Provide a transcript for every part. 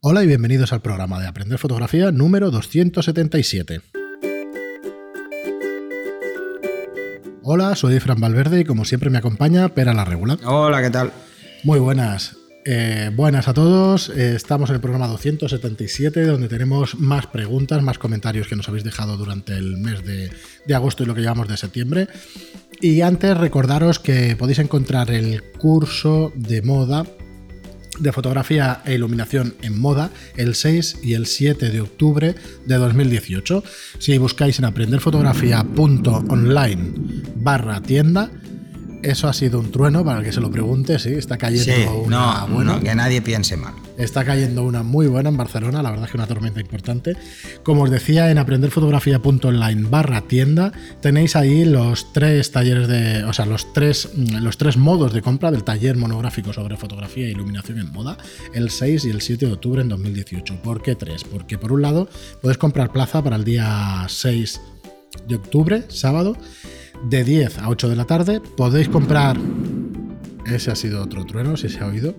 Hola y bienvenidos al programa de Aprender Fotografía número 277. Hola, soy Fran Valverde y como siempre me acompaña Pera la Regula. Hola, ¿qué tal? Muy buenas. Eh, buenas a todos. Eh, estamos en el programa 277 donde tenemos más preguntas, más comentarios que nos habéis dejado durante el mes de, de agosto y lo que llevamos de septiembre. Y antes recordaros que podéis encontrar el curso de moda de fotografía e iluminación en moda el 6 y el 7 de octubre de 2018. Si buscáis en aprenderfotografía.online barra tienda, eso ha sido un trueno para el que se lo pregunte, sí, está cayendo Sí, una no, buena. no, que nadie piense mal. Está cayendo una muy buena en Barcelona, la verdad es que una tormenta importante. Como os decía, en aprenderfotografía.online barra tienda tenéis ahí los tres talleres de. O sea, los tres, los tres modos de compra del taller monográfico sobre fotografía e iluminación en moda, el 6 y el 7 de octubre en 2018. ¿Por qué tres? Porque por un lado, puedes comprar plaza para el día 6 de octubre, sábado, de 10 a 8 de la tarde. Podéis comprar. Ese ha sido otro trueno, si se ha oído.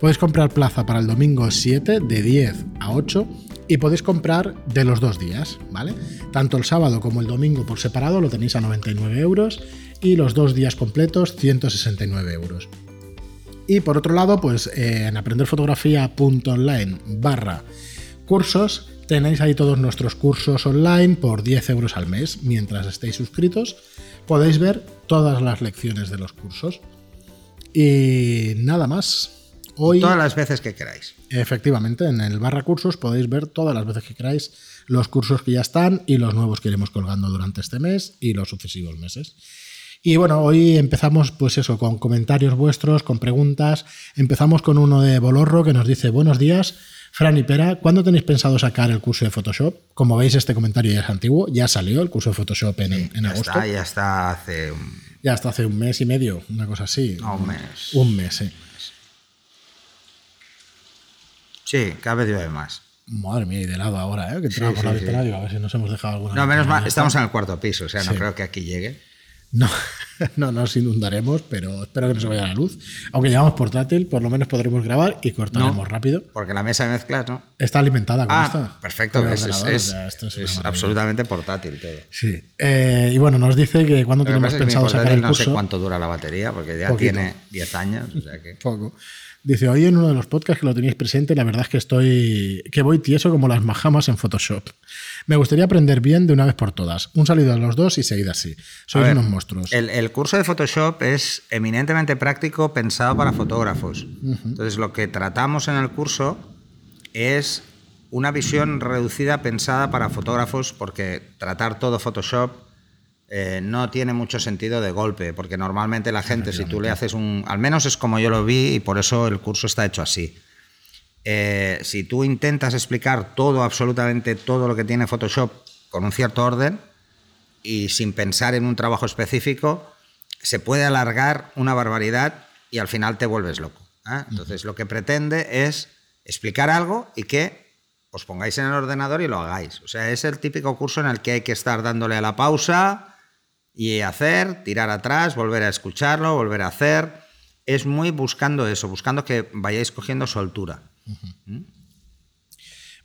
Podéis comprar plaza para el domingo 7 de 10 a 8 y podéis comprar de los dos días, ¿vale? Tanto el sábado como el domingo por separado lo tenéis a 99 euros y los dos días completos 169 euros. Y por otro lado, pues eh, en aprenderfotografía.online barra cursos tenéis ahí todos nuestros cursos online por 10 euros al mes. Mientras estéis suscritos podéis ver todas las lecciones de los cursos. Y nada más. Hoy, Todas las veces que queráis. efectivamente, en el barra cursos podéis ver todas las veces que queráis los cursos que ya están y los nuevos que iremos colgando durante este mes y los sucesivos meses. Y bueno, hoy empezamos pues eso, con comentarios vuestros, con preguntas. Empezamos con uno de Bolorro que nos dice, buenos días, Fran y Pera, ¿cuándo tenéis pensado sacar el curso de Photoshop? Como veis, este comentario ya es antiguo, ya salió el curso de Photoshop en, en ya agosto. está, ya está hace un, Ya hasta hace un mes y medio, una cosa así. no, un mes. Un mes, sí. Sí, cada vez llueve más. Madre mía, y de lado ahora, ¿eh? Que entraba Sí, por la sí, ventana, sí. a ver si nos hemos dejado alguna. No, menos mal, estamos en el cuarto piso, o sea, no Sí. creo que aquí llegue. No, no nos inundaremos, pero espero que no se vaya la luz. Aunque llevamos portátil, por lo menos podremos grabar y cortaremos No. rápido. Porque la mesa de mezclas, ¿no? Está alimentada con Ah, esta. perfecto, es, es- o sea, esto es es absolutamente portátil todo. Sí. Eh, y bueno, nos dice que cuando tenemos es que mi pensado sacar el no curso. sé cuánto dura la batería, porque ya Poquito. tiene 10 años, o sea que... Poco. Dice, hoy en uno de los podcasts que lo tenéis presente, la verdad es que estoy. que voy tieso como las majamas en Photoshop. Me gustaría aprender bien de una vez por todas. Un saludo a los dos y seguid así. Sois ver, unos monstruos. El, el curso de Photoshop es eminentemente práctico pensado para fotógrafos. Entonces, lo que tratamos en el curso es una visión reducida pensada para fotógrafos, porque tratar todo Photoshop eh, no tiene mucho sentido de golpe, porque normalmente la gente, si tú le haces un. Al menos es como yo lo vi y por eso el curso está hecho así. Eh, si tú intentas explicar todo, absolutamente todo lo que tiene Photoshop con un cierto orden y sin pensar en un trabajo específico, se puede alargar una barbaridad y al final te vuelves loco. ¿eh? Entonces, lo que pretende es explicar algo y que os pongáis en el ordenador y lo hagáis. O sea, es el típico curso en el que hay que estar dándole a la pausa y hacer, tirar atrás, volver a escucharlo, volver a hacer. Es muy buscando eso, buscando que vayáis cogiendo soltura.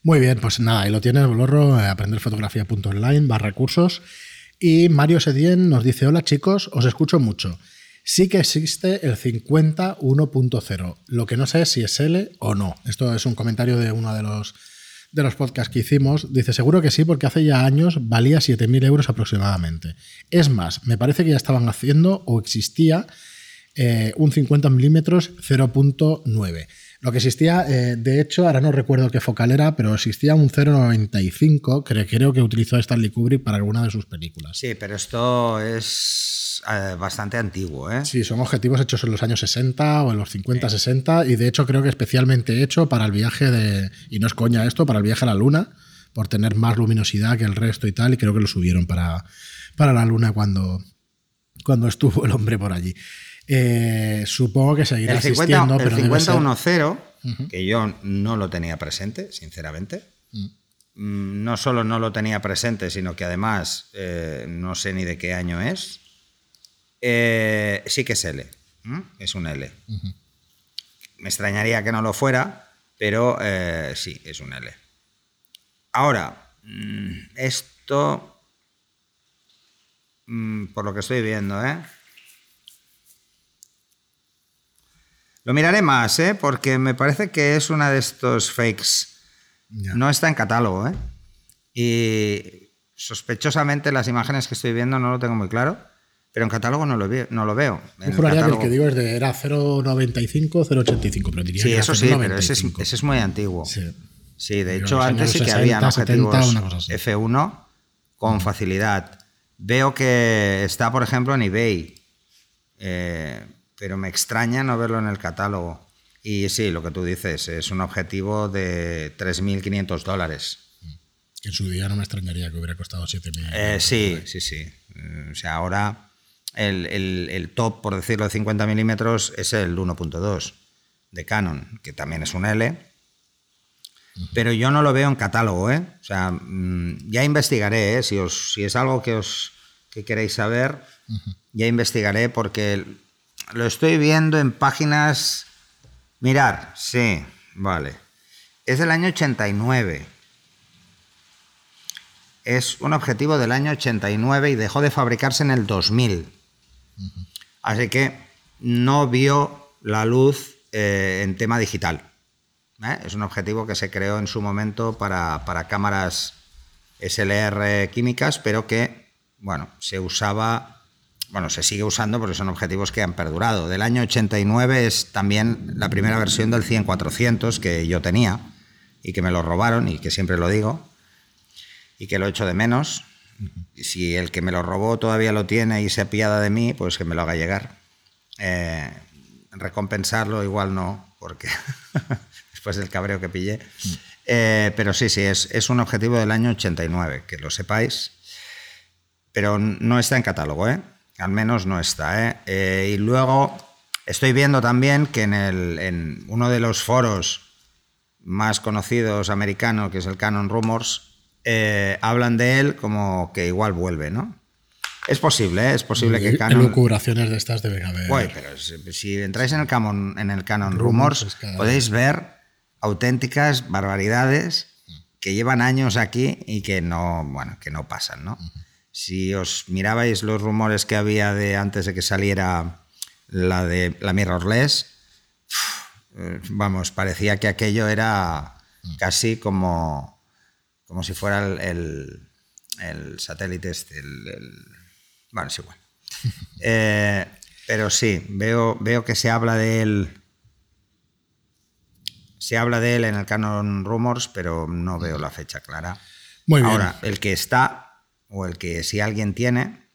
Muy bien, pues nada, ahí lo tienes, Bolorro, eh, aprenderfotografía.online, barra cursos. Y Mario Sedien nos dice, hola chicos, os escucho mucho. Sí que existe el 51.0, lo que no sé es si es L o no. Esto es un comentario de uno de los, de los podcasts que hicimos. Dice, seguro que sí, porque hace ya años valía 7.000 euros aproximadamente. Es más, me parece que ya estaban haciendo o existía eh, un 50 milímetros 0.9. Lo que existía, eh, de hecho, ahora no recuerdo qué focal era, pero existía un 0.95 que creo que utilizó Stanley Kubrick para alguna de sus películas. Sí, pero esto es eh, bastante antiguo, ¿eh? Sí, son objetivos hechos en los años 60 o en los 50, 60 y de hecho creo que especialmente hecho para el viaje de, y no es coña esto, para el viaje a la Luna, por tener más luminosidad que el resto y tal, y creo que lo subieron para, para la Luna cuando, cuando estuvo el hombre por allí. Eh, supongo que seguirá El 50 existiendo, el pero debe ser- 5010, que yo no lo tenía presente, sinceramente. Mm, No solo no lo tenía presente, sino que además eh, no sé ni de qué año es. Eh, sí que es L. Es un L. Me extrañaría que no lo fuera, pero sí, es un L. Ahora, mm, esto, mm, por lo que estoy viendo, ¿eh? Lo miraré más, ¿eh? Porque me parece que es una de estos fakes. No está en catálogo, ¿eh? Y sospechosamente las imágenes que estoy viendo no lo tengo muy claro. Pero en catálogo no lo, veo. No lo veo. Yo juraría que el que digo es de, era 0,95, 0,85, pero diría sí, que eso sí, pero ese es, ese es, muy antiguo. Sí, de hecho antes sí que había objetivos F1 con facilidad. Veo que está, por ejemplo, en eBay, eh, pero me extraña no verlo en el catálogo. Y sí, lo que tú dices, es un objetivo de 3.500 dólares. Que en su día no me extrañaría que hubiera costado 7.000. Eh, sí, sí, sí. Eh, o sea, ahora el, top, por decirlo, de 50 milímetros es el 1.2 de Canon, que también es un L. Pero yo no lo veo en catálogo, ¿eh? O sea, mm, ya investigaré, ¿eh? Si, os, si es algo que os que queréis saber, ya investigaré porque lo estoy viendo en páginas... Mirar, sí, vale. Es del año 89. Es un objetivo del año 89 y dejó de fabricarse en el 2000. Así que no vio la luz eh, en tema digital. ¿eh? Es un objetivo que se creó en su momento para, cámaras SLR químicas, pero que, bueno, se usaba, bueno, se sigue usando porque son objetivos que han perdurado. Del año 89 es también la primera versión del 100-400 que yo tenía y que me lo robaron y que siempre lo digo y que lo echo de menos si el que me lo robó todavía lo tiene y se apiada de mí, pues que me lo haga llegar. Eh, recompensarlo igual no, porque después del cabreo que pillé. Eh, pero sí, sí, es, es, un objetivo del año 89, que lo sepáis. Pero no está en catálogo, ¿eh? Al menos no está, ¿eh? y luego estoy viendo también que en, el, en uno de los foros más conocidos americanos, que es el Canon Rumors, eh, hablan de él como que igual vuelve, ¿no? Es posible, ¿eh? es posible que Canon. de estas deben haber. pero si, entráis en el Canon, en el Canon Rumors, podéis ver auténticas barbaridades que llevan años aquí y que no, bueno, que no pasan, ¿no? Si os mirabais los rumores que había de antes de que saliera la de la mirrorless, vamos, parecía que aquello era casi como como si fuera el, satélite este. El, bueno, es igual. Eh, pero sí, veo, veo que se habla de él. Se habla de él en el Canon Rumors, pero no veo la fecha clara. Muy bien. Ahora, el que está, o el que si alguien tiene,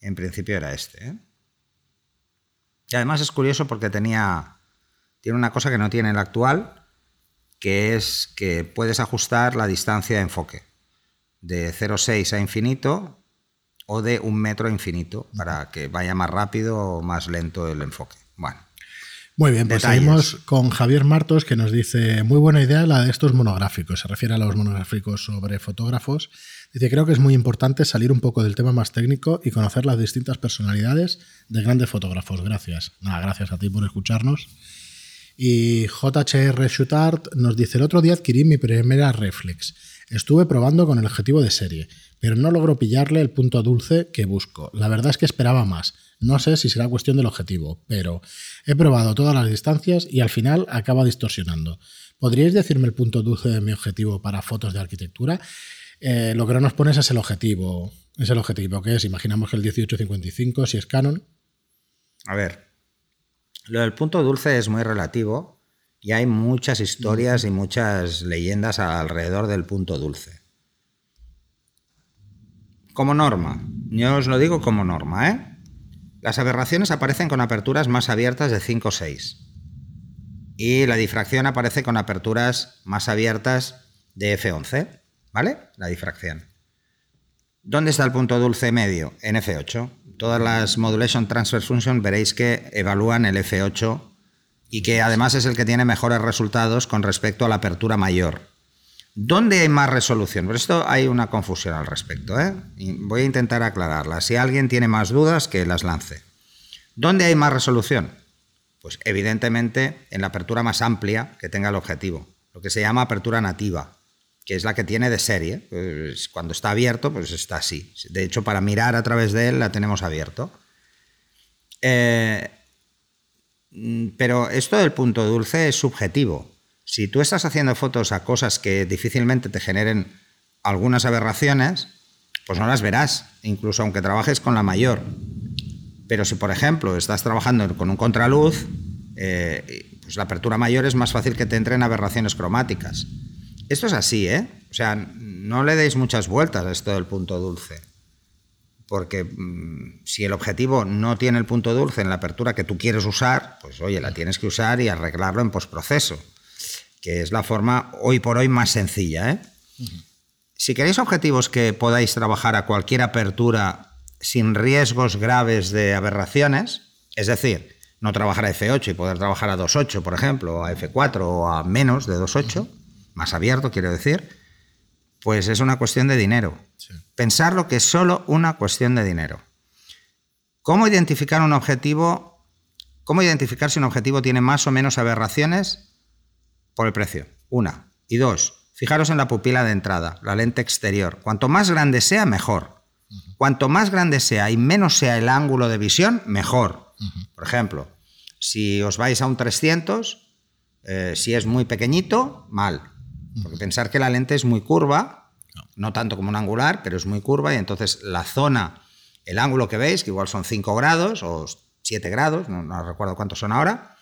en principio era este. ¿eh? Y además es curioso porque tenía. Tiene una cosa que no tiene el actual, que es que puedes ajustar la distancia de enfoque de 0,6 a infinito o de un metro a infinito para que vaya más rápido o más lento el enfoque. Bueno. Muy bien, pues seguimos con Javier Martos que nos dice, muy buena idea la de estos monográficos, se refiere a los monográficos sobre fotógrafos. Dice, creo que es muy importante salir un poco del tema más técnico y conocer las distintas personalidades de grandes fotógrafos. Gracias. Nada, gracias a ti por escucharnos. Y JHR Shootart nos dice, el otro día adquirí mi primera reflex. Estuve probando con el objetivo de serie, pero no logro pillarle el punto dulce que busco. La verdad es que esperaba más. No sé si será cuestión del objetivo, pero he probado todas las distancias y al final acaba distorsionando. ¿Podríais decirme el punto dulce de mi objetivo para fotos de arquitectura? Eh, lo que no nos pones es el objetivo. Es el objetivo que es, imaginamos que el 1855, si es Canon. A ver, lo del punto dulce es muy relativo y hay muchas historias y muchas leyendas alrededor del punto dulce. Como norma, yo os lo digo como norma, ¿eh? Las aberraciones aparecen con aperturas más abiertas de 5 o 6. Y la difracción aparece con aperturas más abiertas de F11, ¿vale? La difracción. ¿Dónde está el punto dulce medio? En F8 todas las Modulation Transfer Function veréis que evalúan el F8 y que además es el que tiene mejores resultados con respecto a la apertura mayor. ¿Dónde hay más resolución? Por esto hay una confusión al respecto. ¿eh? voy a intentar aclararla. Si alguien tiene más dudas, que las lance. ¿Dónde hay más resolución? Pues evidentemente en la apertura más amplia que tenga el objetivo, lo que se llama apertura nativa, que es la que tiene de serie. Pues cuando está abierto, pues está así. De hecho, para mirar a través de él la tenemos abierto. Eh, pero esto del punto dulce es subjetivo. Si tú estás haciendo fotos a cosas que difícilmente te generen algunas aberraciones, pues no las verás, incluso aunque trabajes con la mayor. Pero si, por ejemplo, estás trabajando con un contraluz, eh, pues la apertura mayor es más fácil que te entren aberraciones cromáticas. Esto es así, ¿eh? O sea, no le deis muchas vueltas a esto del punto dulce. Porque mm, si el objetivo no tiene el punto dulce en la apertura que tú quieres usar, pues oye, la tienes que usar y arreglarlo en postproceso, que es la forma hoy por hoy más sencilla. ¿eh? Si queréis objetivos que podáis trabajar a cualquier apertura sin riesgos graves de aberraciones, es decir, no trabajar a F8 y poder trabajar a 2.8, por ejemplo, o a F4 o a menos de 2.8, más abierto quiero decir, pues es una cuestión de dinero. Pensar lo que es solo una cuestión de dinero. ¿Cómo identificar un objetivo? ¿Cómo identificar si un objetivo tiene más o menos aberraciones? Por el precio. Una. Y dos, fijaros en la pupila de entrada, la lente exterior. Cuanto más grande sea, mejor. Cuanto más grande sea y menos sea el ángulo de visión, mejor. Por ejemplo, si os vais a un 300, eh, si es muy pequeñito, mal. Porque pensar que la lente es muy curva, no tanto como un angular, pero es muy curva y entonces la zona, el ángulo que veis, que igual son 5 grados o 7 grados, no, recuerdo cuántos son ahora,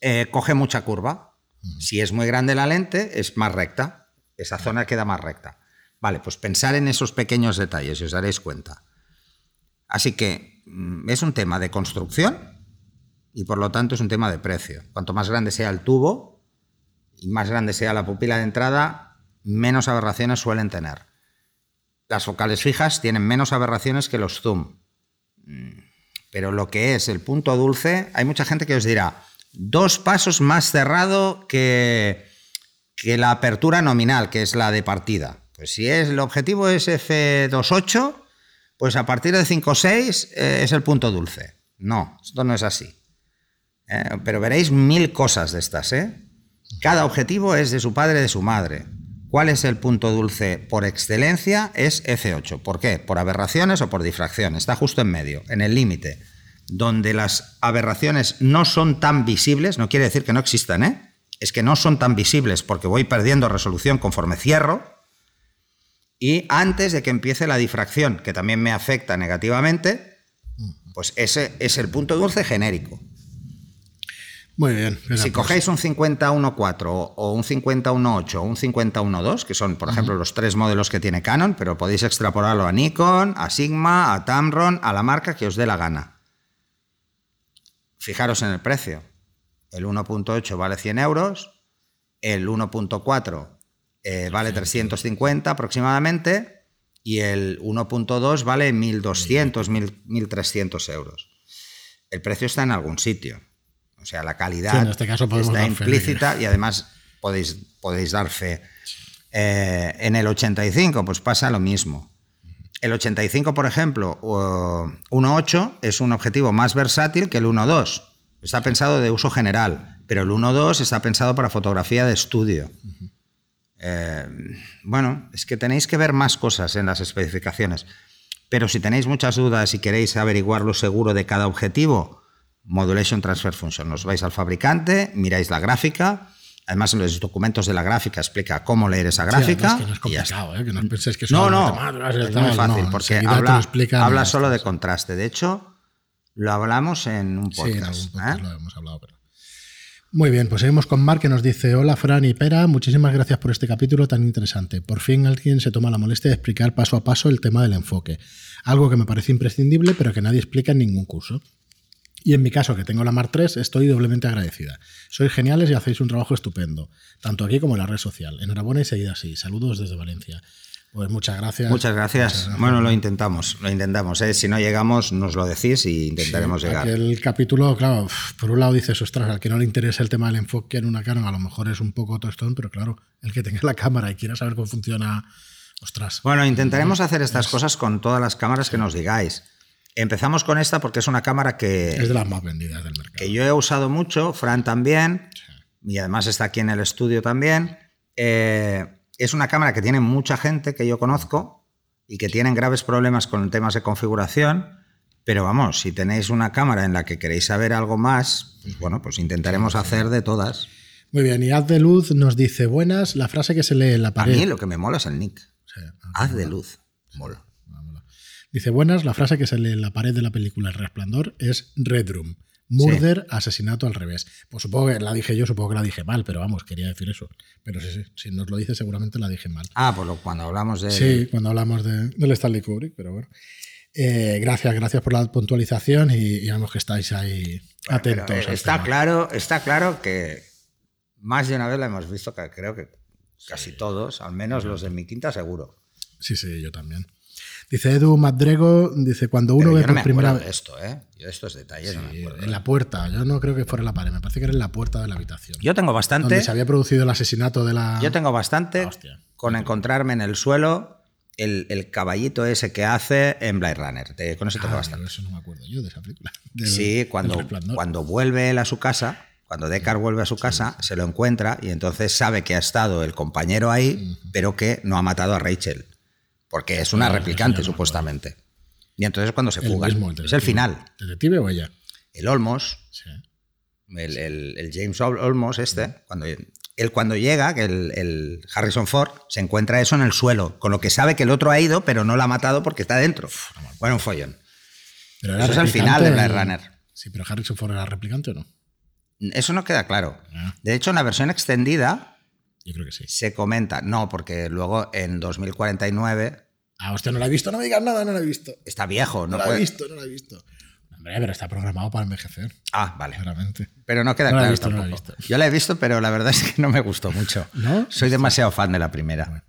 eh, coge mucha curva. Si es muy grande la lente, es más recta. Esa zona queda más recta. Vale, pues pensar en esos pequeños detalles y os daréis cuenta. Así que mm, es un tema de construcción y por lo tanto es un tema de precio. Cuanto más grande sea el tubo y más grande sea la pupila de entrada, menos aberraciones suelen tener. Las focales fijas tienen menos aberraciones que los zoom. Mm, pero lo que es el punto dulce, hay mucha gente que os dirá, dos pasos más cerrado que, que la apertura nominal, que es la de partida. Pues si es, el objetivo es F28, pues a partir de 5.6 eh, es el punto dulce. No, esto no es así. Eh, pero veréis mil cosas de estas. ¿eh? Cada objetivo es de su padre, de su madre. ¿Cuál es el punto dulce por excelencia? Es F8. ¿Por qué? ¿Por aberraciones o por difracción? Está justo en medio, en el límite, donde las aberraciones no son tan visibles, no quiere decir que no existan, ¿eh? es que no son tan visibles porque voy perdiendo resolución conforme cierro, y antes de que empiece la difracción, que también me afecta negativamente, pues ese es el punto dulce genérico. Muy bien. Si cogéis un 50.1.4 o un 50.1.8 o un 50.1.2, que son, por ejemplo, los tres modelos que tiene Canon, pero podéis extrapolarlo a Nikon, a Sigma, a Tamron, a la marca que os dé la gana. Fijaros en el precio. El 1.8 vale 100 euros, el 1.4 eh, vale 350 aproximadamente y el 1.2 vale 1.200, 1.300 euros. El precio está en algún sitio. O sea, la calidad este está implícita y además podéis, podéis dar fe. Eh, en el 85, pues pasa lo mismo. El 85, por ejemplo, 1.8 es un objetivo más versátil que el 1.2. Está pensado de uso general, pero el 1.2 está pensado para fotografía de estudio. Eh, bueno, es que tenéis que ver más cosas en las especificaciones. Pero si tenéis muchas dudas y queréis averiguar lo seguro de cada objetivo, Modulation Transfer Function. Os vais al fabricante, miráis la gráfica. Además, en los documentos de la gráfica explica cómo leer esa gráfica. que no es complicado, ¿eh? que no penséis que No, no, es muy fácil, porque habla, habla solo de contraste. De hecho, lo hablamos en un podcast. Sí, en ¿eh? lo hemos hablado, pero... Muy bien, pues seguimos con Mark que nos dice, hola Fran y Pera, muchísimas gracias por este capítulo tan interesante. Por fin alguien se toma la molestia de explicar paso a paso el tema del enfoque, algo que me parece imprescindible pero que nadie explica en ningún curso. Y en mi caso, que tengo la Mar 3, estoy doblemente agradecida. Sois geniales y hacéis un trabajo estupendo, tanto aquí como en la red social. Enhorabuena y seguida así. Saludos desde Valencia. Pues muchas gracias. Muchas gracias. Bueno, lo intentamos, lo intentamos. ¿eh? Si no llegamos, nos lo decís y intentaremos llegar. El capítulo, claro, por un lado dices, ostras, al que no le interesa el tema del enfoque en una Canon, a lo mejor es un poco tostón, pero claro, el que tenga la cámara y quiera saber cómo funciona, ostras. Bueno, intentaremos hacer estas cosas con todas las cámaras que nos digáis. Empezamos con esta porque es una cámara que, Es de las más vendidas del mercado. que yo he usado mucho, Fran también, y además está aquí en el estudio también. Eh, es una cámara que tiene mucha gente que yo conozco y que tienen graves problemas con temas de configuración. Pero vamos, si tenéis una cámara en la que queréis saber algo más, pues bueno, pues intentaremos hacer de todas. Muy bien, y Haz de Luz nos dice, buenas, la frase que se lee en la A pared. mí lo que me mola es el nick. Haz de luz. Mola. Dice, buenas, la frase que se lee en la pared de la película El Resplandor es Red Room. Murder, asesinato al revés. Pues supongo que la dije yo, supongo que la dije mal, pero vamos, quería decir eso. Pero sí, sí, si nos lo dice seguramente la dije mal. Ah, pues cuando hablamos de... Sí, cuando hablamos de- del Stanley Kubrick, pero bueno. Eh, gracias, gracias por la puntualización y, y vemos que estáis ahí Bueno, atentos. eh, está tema. claro, está claro que más de una vez la hemos visto, que creo que casi todos, al menos los de mi quinta seguro. Sí, sí, yo también. Dice Edu Madrego, dice, cuando uno Pero ve yo no por me primera acuerdo vez... de esto, ¿eh? Yo de estos detalles no me Sí, acuerdo. en la puerta, yo no creo que fuera en la pared, me parece que era en la puerta de la habitación. Yo tengo bastante, donde se había producido el asesinato de la... yo tengo bastante Hostia. con encontrarme en el suelo el, el caballito ese que hace en Blade Runner. Te- con eso tengo Ah, bastante. eso no me acuerdo yo de esa película. Del- Sí, cuando, cuando vuelve él a su casa, cuando Deckard vuelve a su casa, se lo encuentra y entonces sabe que ha estado el compañero ahí, pero que no ha matado a Rachel. Porque es una Ah, replicante, no me supuestamente. Y entonces es cuando se mismo, es el final. ¿Detective o ella? El Olmos, Sí. el, el- el James Ol- Olmos este, cuando, él cuando llega, que el, el Harrison Ford, se encuentra eso en el suelo, con lo que sabe que el otro ha ido, pero no lo ha matado porque está dentro. Bueno, un follón. Pero Eso es el final de Blade Runner. Sí, pero Harrison Ford era replicante o no? Eso no queda claro. Ah. De hecho, en la versión extendida Yo creo que sí. se comenta, no, porque luego en 2049 Ah, hostia, no la he visto, no me digas nada, no la he visto. está viejo, No, no la puede- he visto, no la he visto. Hombre, pero está programado para envejecer, Ah, vale. claramente. Pero no queda No claro visto, no tampoco. visto. Yo la he visto, pero la verdad es que no me gustó mucho. ¿No? Soy demasiado fan de la primera.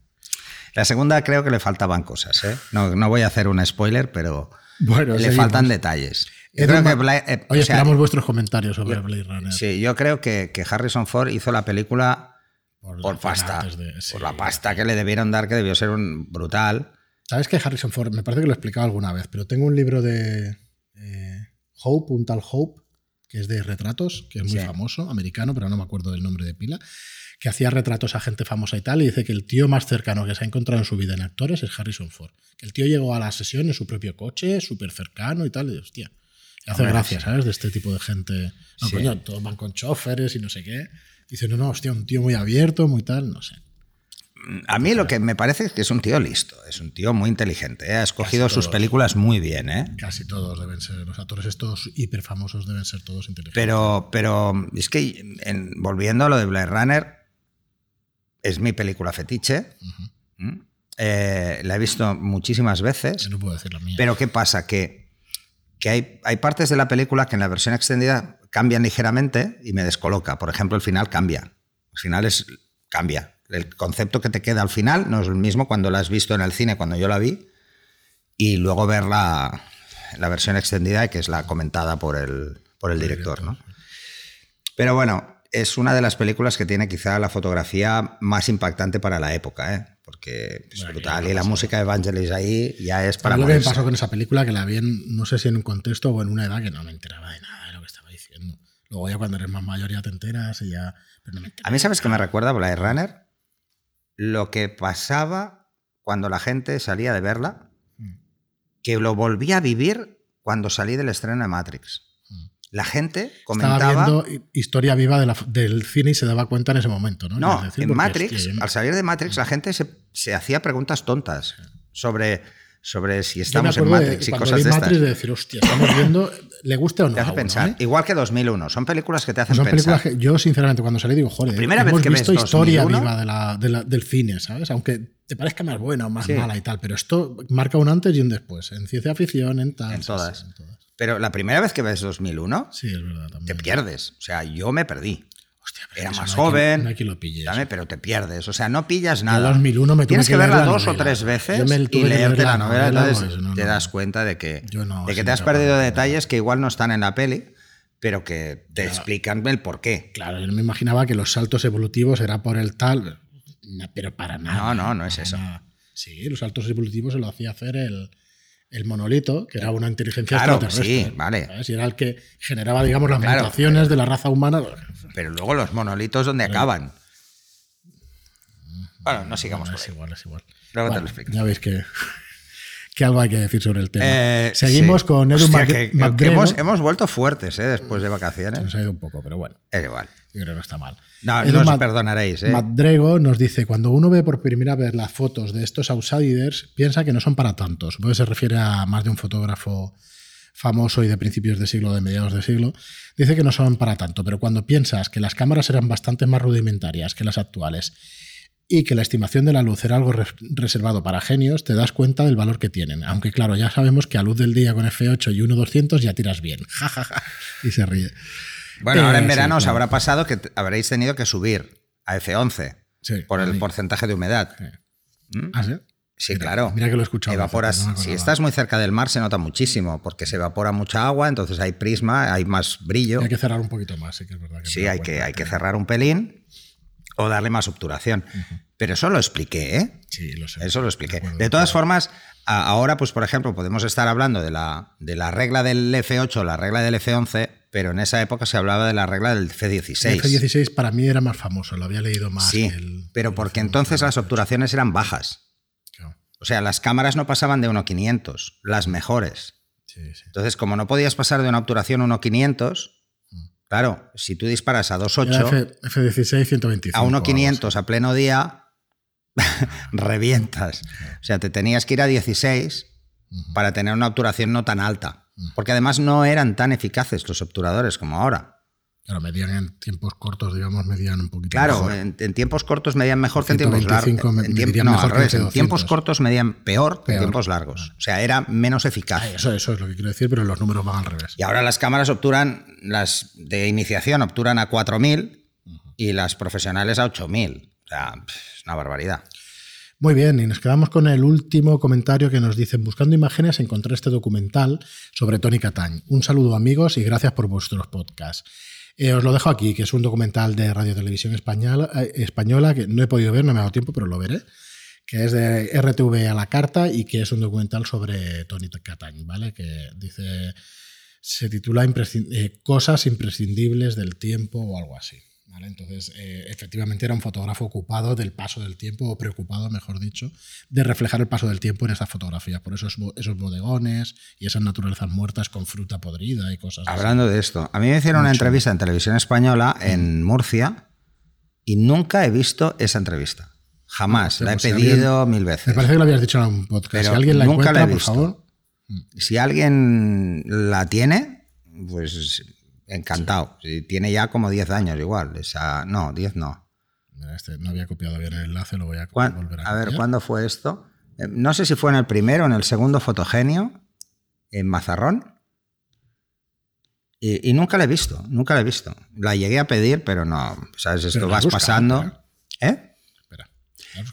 La segunda creo que le faltaban cosas. ¿eh? No, no voy a hacer un spoiler, pero Bueno, le seguimos. faltan detalles. Yo creo que Bla- eh, Oye, o sea, esperamos vuestros comentarios sobre Blade Runner. sí, yo creo que, que Harrison Ford hizo la película Por pasta. antes de- sí. Por la pasta que le debieron dar, que debió ser un brutal. ¿Sabes que Harrison Ford? Me parece que lo he explicado alguna vez, pero tengo un libro de eh, Hope, un tal Hope, que es de retratos, que es muy Sí. famoso, americano, pero no me acuerdo del nombre de pila, que hacía retratos a gente famosa y tal, y dice que el tío más cercano que se ha encontrado en su vida en actores es Harrison Ford. Que el tío llegó a la sesión en su propio coche, súper cercano y tal, y hostia. Hace gracia, ¿sabes? De este tipo de gente. No, Sí. coño, todos van con choferes y no sé qué. Dice, no, no, hostia, un tío muy abierto, muy tal, no sé. A mí lo que me parece es que es un tío listo, es un tío muy inteligente. ¿eh? Ha escogido Casi sus todos. películas muy bien, ¿eh? Casi todos deben ser, los actores estos hiper famosos deben ser todos inteligentes. Pero, pero es que en- volviendo a lo de Blade Runner, es mi película fetiche. ¿Mm? Eh, la he visto muchísimas veces. Yo no puedo decir la mía. Pero ¿qué pasa? Que, que hay, hay partes de la película que en la versión extendida cambian ligeramente y me descoloca. Por ejemplo, el final cambia. El final es, cambia. El concepto que te queda al final no es el mismo cuando la has visto en el cine, cuando yo la vi, y luego ver la, la versión extendida, que es la comentada por el, por el director. ¿no? Pero bueno, es una de las películas que tiene quizá la fotografía más impactante para la época, ¿eh? porque es Bueno, brutal. Y la música de Evangelis ahí ya es para lo que me pasó con esa película, que la vi en, no sé si en un contexto o en una edad que no me enteraba de nada de lo que estaba diciendo. Luego ya cuando eres más mayor ya te enteras y ya... Pero no me enteraba. A mí, ¿sabes qué me recuerda Blade Runner? Lo que pasaba cuando la gente salía de verla, Mm. que lo volvía a vivir cuando salí del estreno de Matrix. Mm. La gente Estaba comentaba... viendo hi- historia viva de la- del cine y se daba cuenta en ese momento, ¿no? No, decir, en Matrix, al salir de Matrix, la gente se, se hacía preguntas tontas sobre, sobre si estamos en de Matrix y cosas vi de estas. Matrix de decir, hostia, estamos viendo, ¿le guste o no? Te hace a uno, pensar. eh? Igual que 2001. Son películas que te hacen Son pensar. películas que yo, sinceramente, cuando salí digo, joder, primera hemos vez que ves visto historia 2001, viva de la- de la- del cine, ¿sabes? Aunque te parezca más buena o más Sí. mala y tal, pero esto marca un antes y un después. En ciencia ficción, en tal. En sí, todas. sí, en todas. Pero la primera vez que ves 2001, Sí, es verdad también. te pierdes. O sea, yo me perdí. Era más no joven. no hay quien lo pille. Dame, eso. pero te pierdes. O sea, no pillas nada. 2001 me tuve Tienes que, verla la dos o novela. tres veces y leerte la la novela. entonces no, te no. das cuenta de que, no, de que te has no, perdido no, no. detalles que igual no están en la peli, pero que te explican el porqué. Claro, yo no me imaginaba que los saltos evolutivos era por el tal. No, pero para nada. No, no, no es eso. nada. Sí, los saltos evolutivos se lo hacía hacer el, el monolito, que era una inteligencia Claro, extraterrestre. sí, vale. ¿sabes? Y era el que generaba, digamos, las Claro. mutaciones de la raza humana. Pero luego los monolitos, ¿dónde acaban? Bueno, no sigamos Bueno, es ahí. igual, es igual. Luego te Bueno, lo explico. Ya veis que, que algo hay que decir sobre el tema. Eh, Seguimos sí. con Edu Hostia, Mac- que- que McGregor. hemos, hemos vuelto fuertes ¿eh? después de Se vacaciones. nos ha ido un poco, pero bueno, Es igual. Yo creo que no está mal. No, no os perdonaréis. ¿eh? Madrego nos dice, cuando uno ve por primera vez las fotos de estos outsiders, piensa que no son para tantos. Supongo que se refiere a más de un fotógrafo famoso y de principios de siglo, de mediados de siglo. Dice que no son para tanto, pero cuando piensas que las cámaras eran bastante más rudimentarias que las actuales y que la estimación de la luz era algo res- reservado para genios, te das cuenta del valor que tienen. Aunque claro, ya sabemos que a luz del día con F8 y 1.200 ya tiras bien. Y se ríe. Bueno, ahora Eh, en sí, verano os claro. habrá pasado que habréis tenido que subir a F11 Sí, por el sí. porcentaje de humedad. ¿Mm? ¿Ah, sí? Sí, Mira, claro. mira que lo he escuchado Evaporas. veces, no me si estás muy cerca del mar se nota muchísimo porque se evapora mucha agua, entonces hay prisma, hay más brillo. Hay que cerrar un poquito más, sí que es verdad. que Sí, hay que, hay que cerrar un pelín o darle más obturación. Pero eso lo expliqué, ¿eh? Sí, lo sé. Eso lo expliqué. De de todas formas, ahora, pues por ejemplo, podemos estar hablando de la, de la regla del F8, la regla del F11, pero en esa época se hablaba de la regla del El F16. F16 para mí era más famoso, lo había leído más. Sí, que el- pero porque F11. entonces las obturaciones eran bajas. Claro, O sea, las cámaras no pasaban de 1.500, las mejores. Sí, sí. Entonces, como no podías pasar de una obturación 1.500, claro, si tú disparas a Era 2.8 F, F16 125. a o algo 1.500 a pleno día, revientas. O sea, te tenías que ir a 16 para tener una obturación no tan alta. Porque además no eran tan eficaces los obturadores como ahora. Claro, medían en tiempos cortos, digamos, medían un poquito Claro, mejor. en, en tiempos cortos medían mejor que en tiempos 125 largos. En tiemp- no, mejor al que revés. en En tiempos 200. cortos medían peor que en tiempos largos. O sea, era menos eficaz. Ah, eso, eso es lo que quiero decir, pero los números van al revés. Y ahora las cámaras obturan, las de iniciación obturan a 4.000 y las profesionales a 8.000. O sea, es una barbaridad. Muy bien, y nos quedamos con el último comentario que nos dicen, buscando imágenes encontré este documental sobre Tony Catañ. Un saludo amigos y gracias por vuestros podcasts. Eh, os lo dejo aquí, que es un documental de Radio Televisión Española, eh, española que no he podido ver, no me ha dado tiempo, pero lo veré, que es de RTV a la carta y que es un documental sobre Tony Catañ, ¿vale? Que dice, se titula eh, Cosas imprescindibles del tiempo o algo así. ¿Vale? Entonces, eh, efectivamente era un fotógrafo ocupado del paso del tiempo, o preocupado, mejor dicho, de reflejar el paso del tiempo en esas fotografías. Por eso esos, esos bodegones y esas naturalezas muertas con fruta podrida y cosas así. Hablando de esto, a mí me hicieron una entrevista en televisión española en Murcia y nunca he visto esa entrevista. Jamás. La he pues si pedido alguien- mil Me veces. parece que lo habías dicho en un podcast. Pero si alguien la nunca la he por visto. favor. Si alguien la tiene, pues encantado. Tiene ya como 10 años igual. Esa, no, 10 no. Mira, este no había copiado bien el enlace, lo voy a ¿Cuán- volver a a ver, copiar. ¿cuándo fue esto? Eh, No sé si fue en el primero o en el segundo fotogenio, en Mazarrón. Y, y nunca la he visto, nunca la he visto. La llegué a pedir, pero no, ¿sabes? Esto Pero vas pasando. ¿Eh? Espera.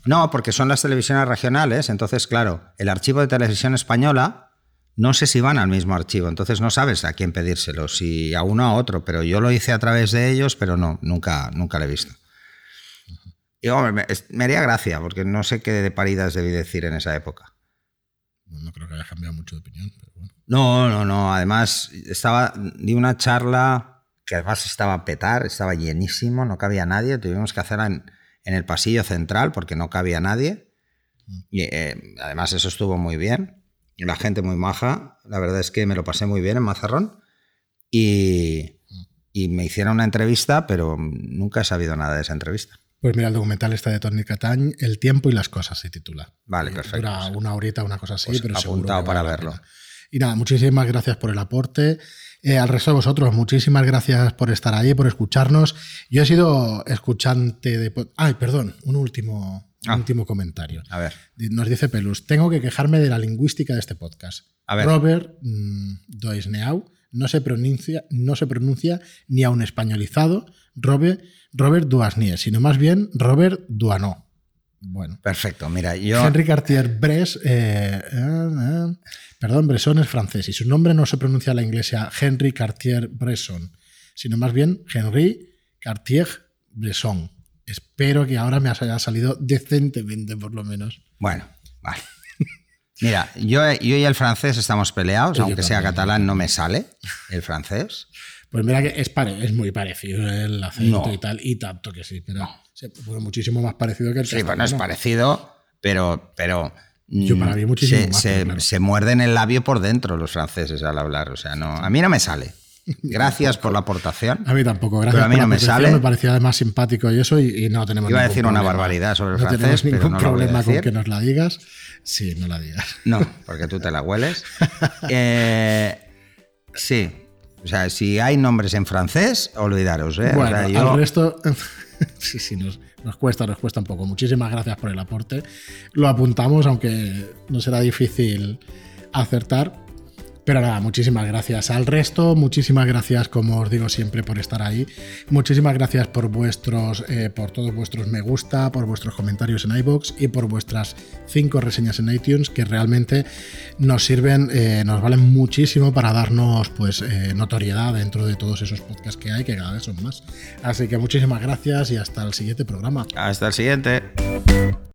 No, porque son las televisiones regionales, entonces, claro, el archivo de televisión española, no sé si van al mismo archivo, entonces no sabes a quién pedírselo, si a uno o a otro, pero yo lo hice a través de ellos, pero no, nunca, nunca lo he visto. Y hombre, me, haría gracia, porque no sé qué de paridas debí decir en esa época. No, creo que haya cambiado mucho de opinión, pero bueno. No, no, no, además estaba, di una charla que además estaba a petar, estaba llenísimo, no cabía nadie, tuvimos que hacerla en, en el pasillo central porque no cabía nadie. Y eh, además eso estuvo muy bien, la gente muy maja, la verdad es que me lo pasé muy bien en Mazarrón y, y me hicieron una entrevista, pero nunca he sabido nada de esa entrevista. Pues mira, el documental está de Tony Catañ, El tiempo y las cosas se titula. Vale, perfecto. Dura una horita, una cosa así, Pues pero apuntado para vale verlo. Y nada, muchísimas gracias por el aporte. Eh, al resto de vosotros, muchísimas gracias por estar ahí, por escucharnos. Yo he sido escuchante de... Ay, perdón, un último, Ah. último comentario. A ver, Nos dice Pelus, tengo que quejarme de la lingüística de este podcast. A ver. Robert mm, Doisneau no se pronuncia, no se pronuncia ni a un españolizado Robert, Robert Duasnier, sino más bien Robert Duanó. Bueno. perfecto, mira, yo... Henry Cartier Bres, eh, eh, eh, perdón, Bresson es francés y su nombre no se pronuncia a la inglesa Henry Cartier Bresson, sino más bien Henry Cartier Bresson. Espero que ahora me haya salido decentemente, por lo menos. Bueno, vale. Mira, yo, yo y el francés estamos peleados, aunque sea catalán no me sale el francés. Pues mira que es, pare- es muy parecido el acento No. y tal, y tanto que sí, pero pues muchísimo más parecido que el Sí, bueno, es castellano. parecido, pero, pero Yo para mí muchísimo se, más, se- claro. se muerden el labio por dentro los franceses al hablar. O sea, no, a mí no me sale. Gracias por la aportación. A mí tampoco, gracias. Pero a mí no me sale. Me parecía además simpático y eso, y, y no tenemos Iba a decir una barbaridad sobre el no francés, tenemos pero ningún no problema con que nos la digas. Sí, no la digas. No, porque tú te la hueles. Eh, sí. O sea, si hay nombres en francés, olvidaros. ¿eh? O Bueno, sea, yo- al resto, sí, sí, nos, nos cuesta, nos cuesta un poco. Muchísimas gracias por el aporte. Lo apuntamos, aunque no será difícil acertar. Pero nada, muchísimas gracias al resto, muchísimas gracias, como os digo siempre, por estar ahí. Muchísimas gracias por vuestros, eh, por todos vuestros me gusta, por vuestros comentarios en iBox y por vuestras cinco reseñas en iTunes, que realmente nos sirven, eh, nos valen muchísimo para darnos pues eh, notoriedad dentro de todos esos podcasts que hay, que cada vez son más. Así que muchísimas gracias y hasta el siguiente programa. Hasta el siguiente.